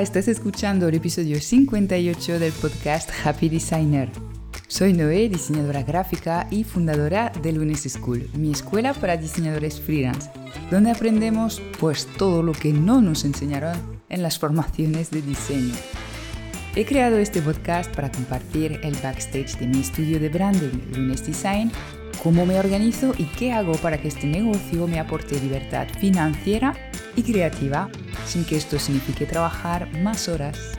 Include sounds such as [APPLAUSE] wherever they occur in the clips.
Estás escuchando el episodio 58 del podcast Happy Designer. Soy Noé, diseñadora gráfica y fundadora de Lunes School, mi escuela para diseñadores freelance, donde aprendemos pues todo lo que no nos enseñaron en las formaciones de diseño. He creado este podcast para compartir el backstage de mi estudio de branding, Lunes Design, cómo me organizo y qué hago para que este negocio me aporte libertad financiera y creativa sin que esto signifique trabajar más horas.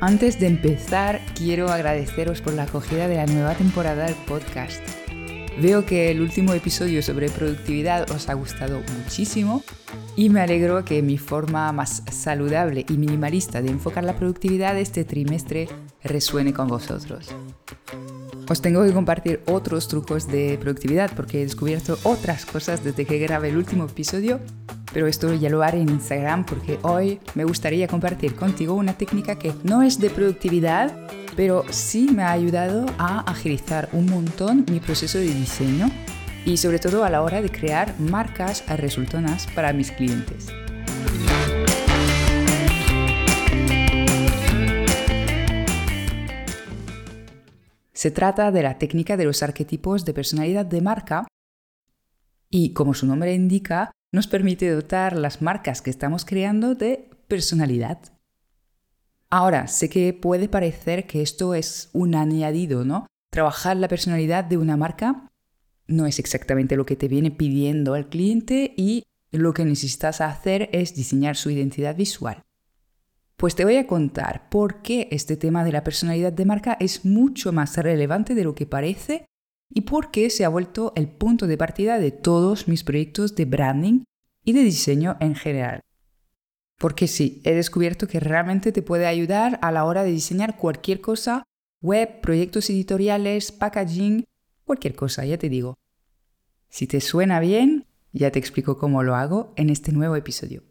Antes de empezar, quiero agradeceros por la acogida de la nueva temporada del podcast. Veo que el último episodio sobre productividad os ha gustado muchísimo y me alegro que mi forma más saludable y minimalista de enfocar la productividad este trimestre resuene con vosotros. Os tengo que compartir otros trucos de productividad porque he descubierto otras cosas desde que grabé el último episodio pero esto ya lo haré en Instagram porque hoy me gustaría compartir contigo una técnica que no es de productividad, pero sí me ha ayudado a agilizar un montón mi proceso de diseño y sobre todo a la hora de crear marcas resultonas para mis clientes. Se trata de la técnica de los arquetipos de personalidad de marca y, como su nombre indica, nos permite dotar las marcas que estamos creando de personalidad. Ahora, sé que puede parecer que esto es un añadido, ¿no? Trabajar la personalidad de una marca no es exactamente lo que te viene pidiendo el cliente y lo que necesitas hacer es diseñar su identidad visual. Pues te voy a contar por qué este tema de la personalidad de marca es mucho más relevante de lo que parece y por qué se ha vuelto el punto de partida de todos mis proyectos de branding y de diseño en general. Porque sí, he descubierto que realmente te puede ayudar a la hora de diseñar cualquier cosa, web, proyectos editoriales, packaging, cualquier cosa, ya te digo. Si te suena bien, ya te explico cómo lo hago en este nuevo episodio.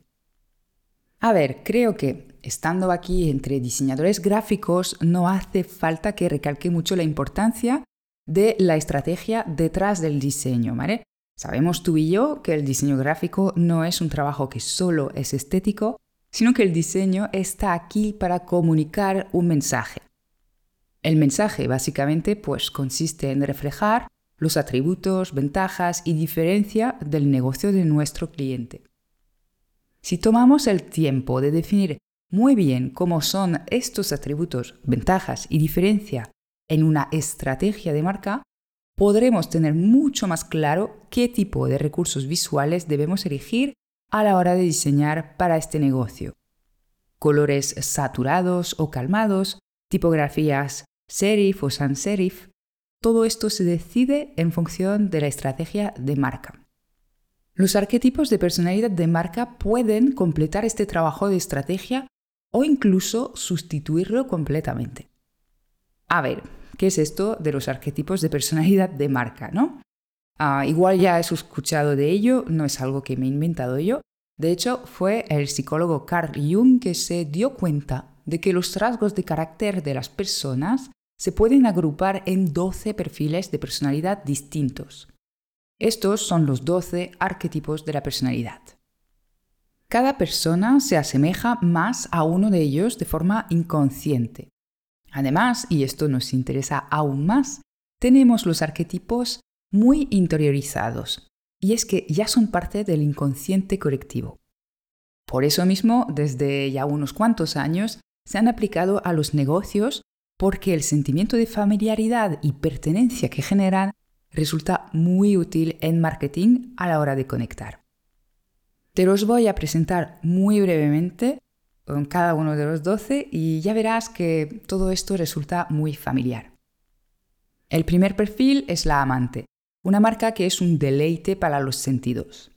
A ver, creo que estando aquí entre diseñadores gráficos no hace falta que recalque mucho la importancia de la estrategia detrás del diseño, ¿vale? Sabemos tú y yo que el diseño gráfico no es un trabajo que solo es estético, sino que el diseño está aquí para comunicar un mensaje. El mensaje básicamente pues consiste en reflejar los atributos, ventajas y diferencia del negocio de nuestro cliente. Si tomamos el tiempo de definir muy bien cómo son estos atributos, ventajas y diferencia en una estrategia de marca, podremos tener mucho más claro qué tipo de recursos visuales debemos elegir a la hora de diseñar para este negocio. Colores saturados o calmados, tipografías serif o sans serif, todo esto se decide en función de la estrategia de marca. Los arquetipos de personalidad de marca pueden completar este trabajo de estrategia o incluso sustituirlo completamente. A ver, ¿qué es esto de los arquetipos de personalidad de marca, no? Ah, igual ya has escuchado de ello, no es algo que me he inventado yo. De hecho, fue el psicólogo Carl Jung que se dio cuenta de que los rasgos de carácter de las personas se pueden agrupar en 12 perfiles de personalidad distintos. Estos son los 12 arquetipos de la personalidad. Cada persona se asemeja más a uno de ellos de forma inconsciente. Además, y esto nos interesa aún más, tenemos los arquetipos muy interiorizados, y es que ya son parte del inconsciente colectivo. Por eso mismo, desde ya unos cuantos años, se han aplicado a los negocios porque el sentimiento de familiaridad y pertenencia que generan resulta muy útil en marketing a la hora de conectar. Te los voy a presentar muy brevemente con cada uno de los 12 y ya verás que todo esto resulta muy familiar. El primer perfil es la amante, una marca que es un deleite para los sentidos.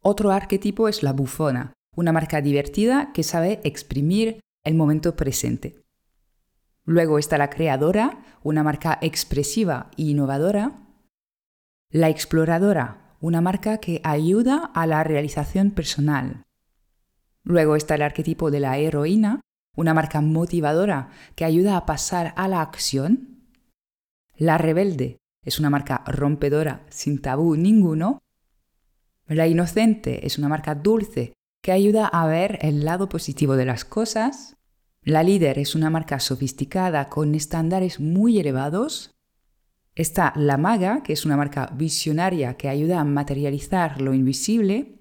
Otro arquetipo es la bufona, una marca divertida que sabe exprimir el momento presente. Luego está la creadora, una marca expresiva e innovadora. La exploradora, una marca que ayuda a la realización personal. Luego está el arquetipo de la heroína, una marca motivadora que ayuda a pasar a la acción. La rebelde es una marca rompedora sin tabú ninguno. La inocente es una marca dulce que ayuda a ver el lado positivo de las cosas. La líder es una marca sofisticada con estándares muy elevados. Está la maga, que es una marca visionaria que ayuda a materializar lo invisible.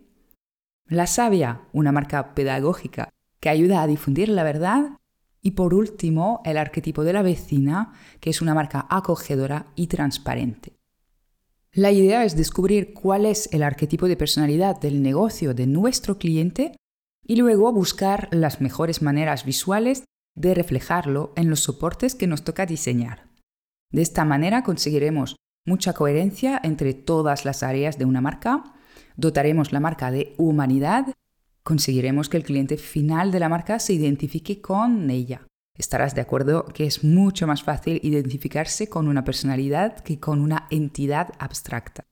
La sabia, una marca pedagógica que ayuda a difundir la verdad. Y por último, el arquetipo de la vecina, que es una marca acogedora y transparente. La idea es descubrir cuál es el arquetipo de personalidad del negocio de nuestro cliente y luego buscar las mejores maneras visuales de reflejarlo en los soportes que nos toca diseñar. De esta manera conseguiremos mucha coherencia entre todas las áreas de una marca, dotaremos la marca de humanidad, conseguiremos que el cliente final de la marca se identifique con ella. Estarás de acuerdo que es mucho más fácil identificarse con una personalidad que con una entidad abstracta.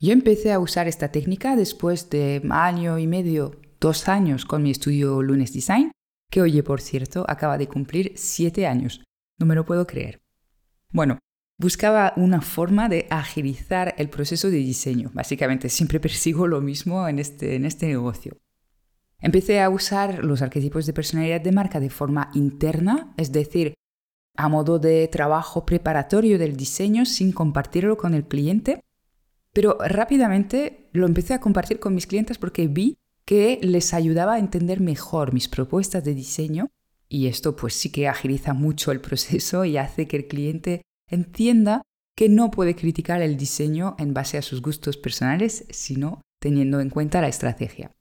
Yo empecé a usar esta técnica después de año y medio, dos años con mi estudio Lunes Design, que oye, por cierto, acaba de cumplir siete años. No me lo puedo creer. Bueno, buscaba una forma de agilizar el proceso de diseño. Básicamente, [LAUGHS] siempre persigo lo mismo en este, en este negocio. Empecé a usar los arquetipos de personalidad de marca de forma interna, es decir, a modo de trabajo preparatorio del diseño sin compartirlo con el cliente, pero rápidamente lo empecé a compartir con mis clientes porque vi que les ayudaba a entender mejor mis propuestas de diseño y esto pues sí que agiliza mucho el proceso y hace que el cliente entienda que no puede criticar el diseño en base a sus gustos personales, sino teniendo en cuenta la estrategia.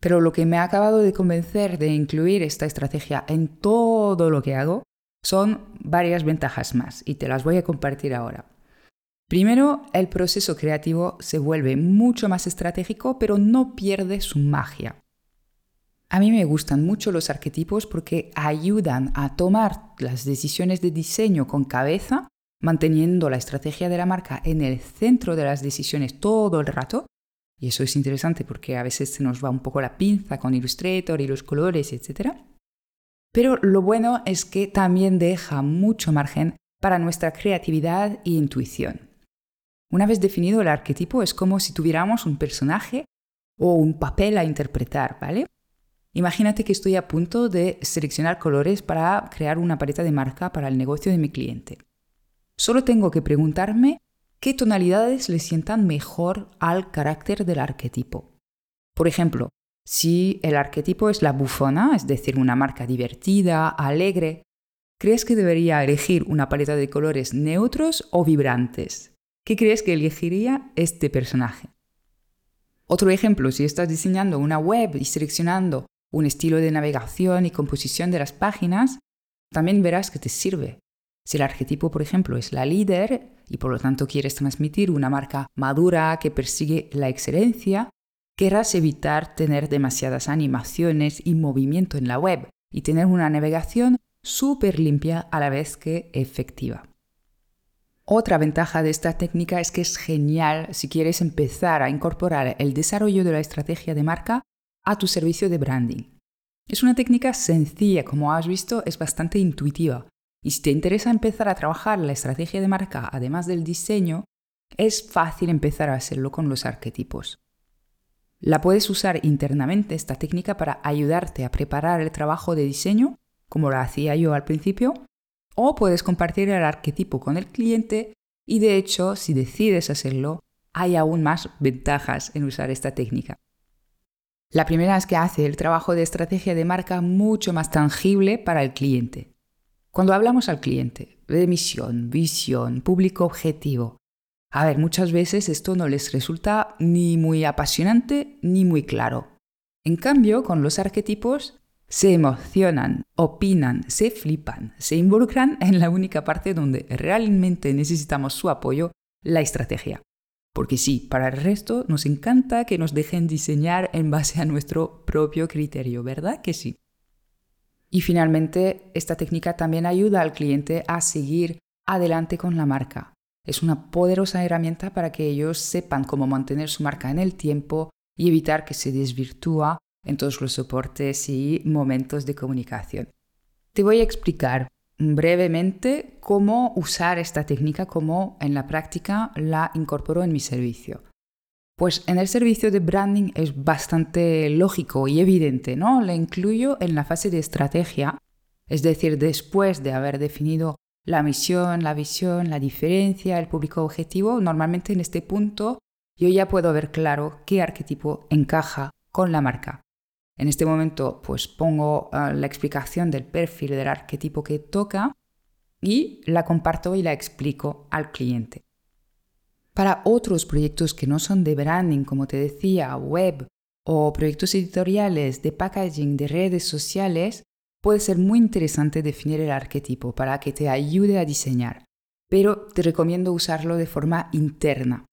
Pero lo que me ha acabado de convencer de incluir esta estrategia en todo lo que hago son varias ventajas más y te las voy a compartir ahora. Primero, el proceso creativo se vuelve mucho más estratégico, pero no pierde su magia. A mí me gustan mucho los arquetipos porque ayudan a tomar las decisiones de diseño con cabeza, manteniendo la estrategia de la marca en el centro de las decisiones todo el rato, y eso es interesante porque a veces se nos va un poco la pinza con Illustrator y los colores, etc. Pero lo bueno es que también deja mucho margen para nuestra creatividad e intuición. Una vez definido el arquetipo es como si tuviéramos un personaje o un papel a interpretar, ¿vale? Imagínate que estoy a punto de seleccionar colores para crear una paleta de marca para el negocio de mi cliente. Solo tengo que preguntarme qué tonalidades le sientan mejor al carácter del arquetipo. Por ejemplo, si el arquetipo es la bufona, es decir, una marca divertida, alegre, ¿crees que debería elegir una paleta de colores neutros o vibrantes? ¿Qué crees que elegiría este personaje? Otro ejemplo, si estás diseñando una web y seleccionando un estilo de navegación y composición de las páginas, también verás que te sirve. Si el arquetipo, por ejemplo, es la líder y por lo tanto quieres transmitir una marca madura que persigue la excelencia, querrás evitar tener demasiadas animaciones y movimiento en la web y tener una navegación súper limpia a la vez que efectiva. Otra ventaja de esta técnica es que es genial si quieres empezar a incorporar el desarrollo de la estrategia de marca a tu servicio de branding. Es una técnica sencilla, como has visto, es bastante intuitiva y si te interesa empezar a trabajar la estrategia de marca además del diseño, es fácil empezar a hacerlo con los arquetipos. La puedes usar internamente esta técnica para ayudarte a preparar el trabajo de diseño, como lo hacía yo al principio, o puedes compartir el arquetipo con el cliente y de hecho, si decides hacerlo, hay aún más ventajas en usar esta técnica. La primera es que hace el trabajo de estrategia de marca mucho más tangible para el cliente. Cuando hablamos al cliente de misión, visión, público objetivo, a ver, muchas veces esto no les resulta ni muy apasionante ni muy claro. En cambio, con los arquetipos se emocionan, opinan, se flipan, se involucran en la única parte donde realmente necesitamos su apoyo, la estrategia. Porque sí, para el resto nos encanta que nos dejen diseñar en base a nuestro propio criterio, ¿verdad que sí? Y finalmente, esta técnica también ayuda al cliente a seguir adelante con la marca. Es una poderosa herramienta para que ellos sepan cómo mantener su marca en el tiempo y evitar que se desvirtúa en todos los soportes y momentos de comunicación. Te voy a explicar brevemente cómo usar esta técnica, cómo en la práctica la incorporo en mi servicio. Pues en el servicio de branding es bastante lógico y evidente, ¿no? Le incluyo en la fase de estrategia, es decir, después de haber definido la misión, la visión, la diferencia, el público objetivo, normalmente en este punto yo ya puedo ver claro qué arquetipo encaja con la marca. En este momento pues pongo ah, la explicación del perfil del arquetipo que toca y la comparto y la explico al cliente. Para otros proyectos que no son de branding, como te decía, web o proyectos editoriales de packaging de redes sociales, puede ser muy interesante definir el arquetipo para que te ayude a diseñar, pero te recomiendo usarlo de forma interna,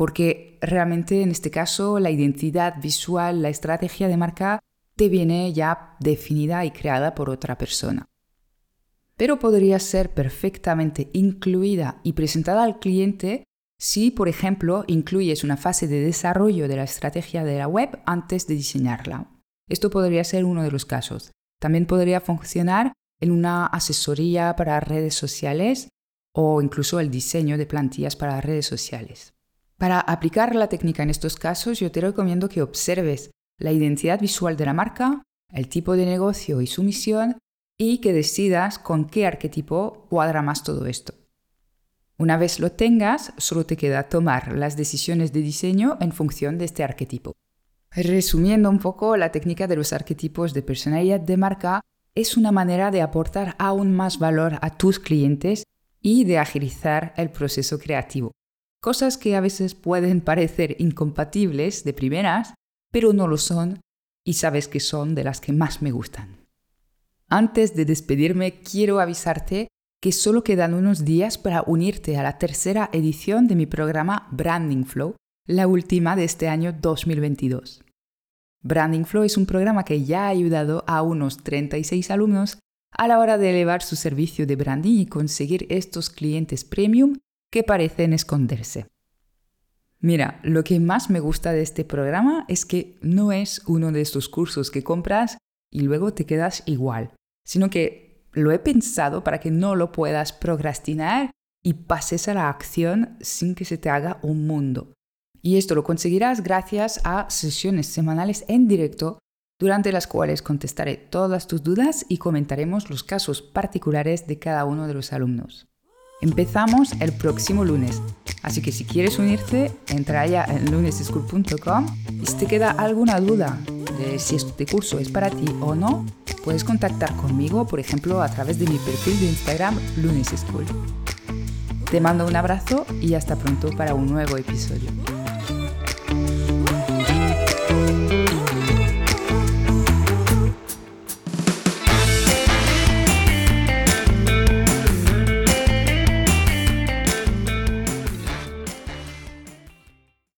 porque realmente en este caso la identidad visual, la estrategia de marca te viene ya definida y creada por otra persona. Pero podría ser perfectamente incluida y presentada al cliente si, por ejemplo, incluyes una fase de desarrollo de la estrategia de la web antes de diseñarla. Esto podría ser uno de los casos. También podría funcionar en una asesoría para redes sociales o incluso el diseño de plantillas para redes sociales. Para aplicar la técnica en estos casos, yo te recomiendo que observes la identidad visual de la marca, el tipo de negocio y su misión y que decidas con qué arquetipo cuadra más todo esto. Una vez lo tengas, solo te queda tomar las decisiones de diseño en función de este arquetipo. Resumiendo un poco, la técnica de los arquetipos de personalidad de marca es una manera de aportar aún más valor a tus clientes y de agilizar el proceso creativo. Cosas que a veces pueden [LAUGHS] parecer incompatibles de primeras, pero no lo son y sabes que son de las que más me gustan. Antes de despedirme, quiero avisarte que solo quedan unos días para unirte a la tercera edición de mi programa Branding Flow, la última de este año 2022. Branding Flow es un programa que ya ha ayudado a unos 36 alumnos a la hora de elevar su servicio de branding y conseguir estos clientes premium que parecen esconderse. Mira, lo que más me gusta de este programa es que no es uno de estos cursos que compras y luego te quedas igual, sino que lo he pensado para que no lo puedas procrastinar y pases a la acción sin que se te haga un mundo. Y esto lo conseguirás gracias a sesiones semanales en directo durante las cuales contestaré todas tus dudas y comentaremos los casos particulares de cada uno de los alumnos. Empezamos el próximo lunes, así que si quieres unirte, entra ya en luneseschool.com y si te queda alguna duda de si este curso es para ti o no, puedes contactar conmigo, por ejemplo, a través de mi perfil de Instagram luneseschool. Te mando un abrazo y hasta pronto para un nuevo episodio.